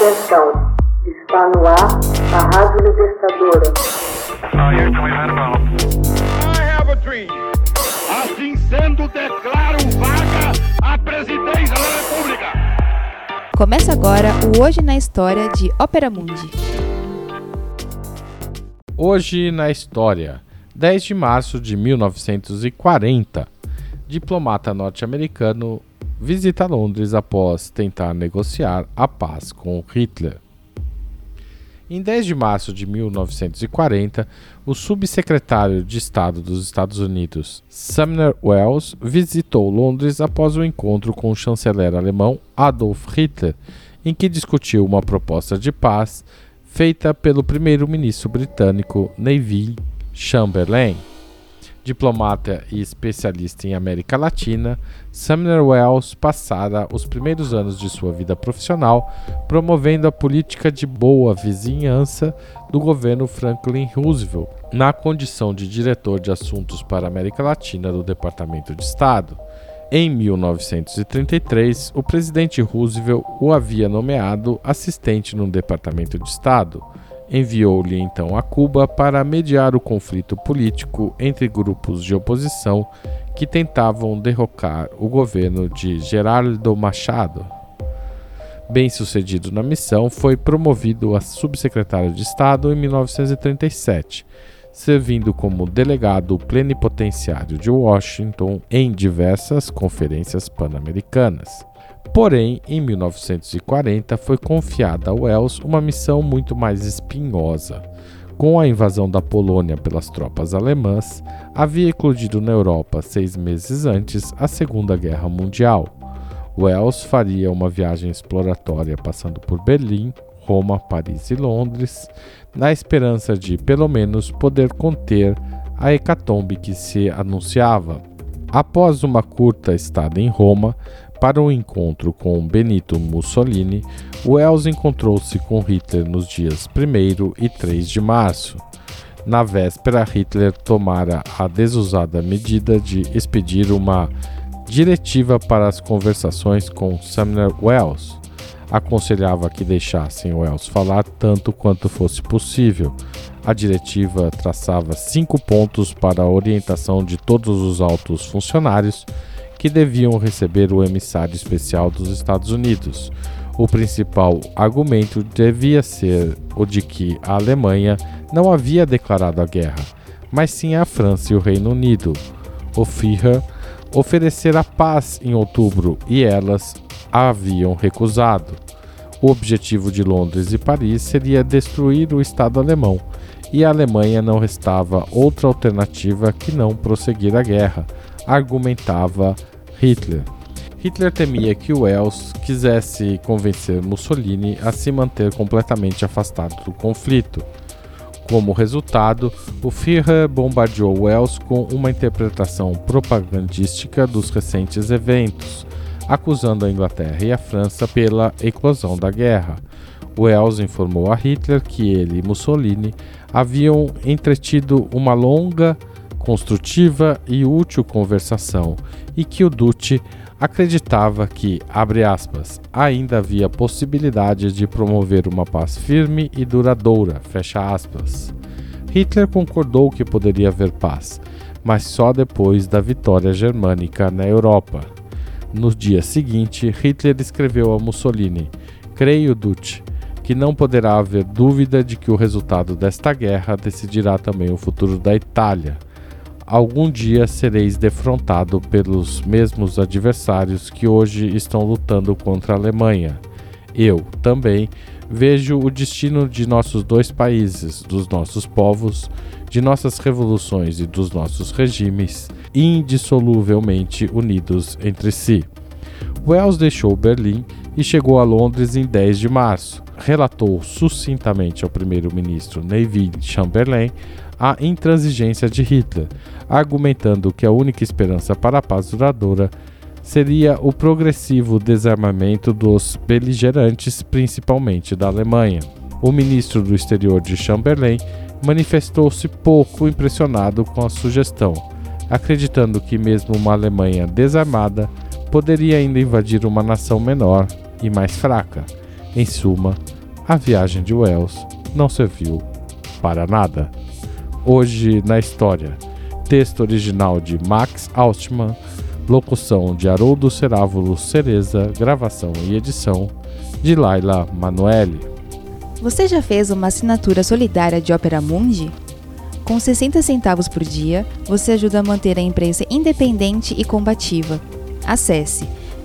Atenção, está no ar a Rádio Libertadora. Assim sendo, declaro vaga a presidência da República. Começa agora o Hoje na História de Ópera Mundi. Hoje na História, 10 de março de 1940, diplomata norte-americano visita Londres após tentar negociar a paz com Hitler. Em 10 de março de 1940, o subsecretário de Estado dos Estados Unidos, Sumner Welles, visitou Londres após o um encontro com o chanceler alemão Adolf Hitler, em que discutiu uma proposta de paz feita pelo primeiro-ministro britânico Neville Chamberlain. Diplomata e especialista em América Latina, Sumner Welles passara os primeiros anos de sua vida profissional promovendo a política de boa vizinhança do governo Franklin Roosevelt, na condição de diretor de assuntos para a América Latina do Departamento de Estado. Em 1933, o presidente Roosevelt o havia nomeado assistente no Departamento de Estado enviou-lhe então a Cuba para mediar o conflito político entre grupos de oposição que tentavam derrocar o governo de Geraldo Machado. Bem sucedido na missão, foi promovido a subsecretário de Estado em 1937, servindo como delegado plenipotenciário de Washington em diversas conferências pan-americanas. Porém, em 1940 foi confiada a Wells uma missão muito mais espinhosa. Com a invasão da Polônia pelas tropas alemãs, havia eclodido na Europa seis meses antes a Segunda Guerra Mundial. Wells faria uma viagem exploratória passando por Berlim, Roma, Paris e Londres, na esperança de, pelo menos, poder conter a hecatombe que se anunciava. Após uma curta estada em Roma, para o encontro com Benito Mussolini, Wells encontrou-se com Hitler nos dias 1 e 3 de março. Na véspera, Hitler tomara a desusada medida de expedir uma diretiva para as conversações com Sumner Wells. Aconselhava que deixassem Wells falar tanto quanto fosse possível. A diretiva traçava cinco pontos para a orientação de todos os altos funcionários que deviam receber o emissário especial dos Estados Unidos. O principal argumento devia ser o de que a Alemanha não havia declarado a guerra, mas sim a França e o Reino Unido. O Führer oferecera paz em outubro e elas a haviam recusado. O objetivo de Londres e Paris seria destruir o Estado alemão, e a Alemanha não restava outra alternativa que não prosseguir a guerra, argumentava Hitler. Hitler temia que Wells quisesse convencer Mussolini a se manter completamente afastado do conflito. Como resultado, o Führer bombardeou Wells com uma interpretação propagandística dos recentes eventos, acusando a Inglaterra e a França pela eclosão da guerra. Wells informou a Hitler que ele e Mussolini haviam entretido uma longa construtiva e útil conversação e que o Duce acreditava que, abre aspas, ainda havia possibilidade de promover uma paz firme e duradoura, fecha aspas. Hitler concordou que poderia haver paz, mas só depois da vitória germânica na Europa. No dia seguinte, Hitler escreveu a Mussolini: Creio, Duce, que não poderá haver dúvida de que o resultado desta guerra decidirá também o futuro da Itália algum dia sereis defrontado pelos mesmos adversários que hoje estão lutando contra a Alemanha. Eu, também, vejo o destino de nossos dois países, dos nossos povos, de nossas revoluções e dos nossos regimes, indissoluvelmente unidos entre si. Wells deixou Berlim e chegou a Londres em 10 de março. Relatou sucintamente ao primeiro-ministro Neville Chamberlain a intransigência de Hitler, argumentando que a única esperança para a paz duradoura seria o progressivo desarmamento dos beligerantes, principalmente da Alemanha. O ministro do exterior de Chamberlain manifestou-se pouco impressionado com a sugestão, acreditando que mesmo uma Alemanha desarmada poderia ainda invadir uma nação menor e mais fraca. Em suma, a viagem de Wells não serviu para nada. Hoje na história, texto original de Max Altman, locução de Haroldo Cerávulo Cereza, gravação e edição de Laila Manoeli. Você já fez uma assinatura solidária de Opera Mundi? Com 60 centavos por dia, você ajuda a manter a imprensa independente e combativa. Acesse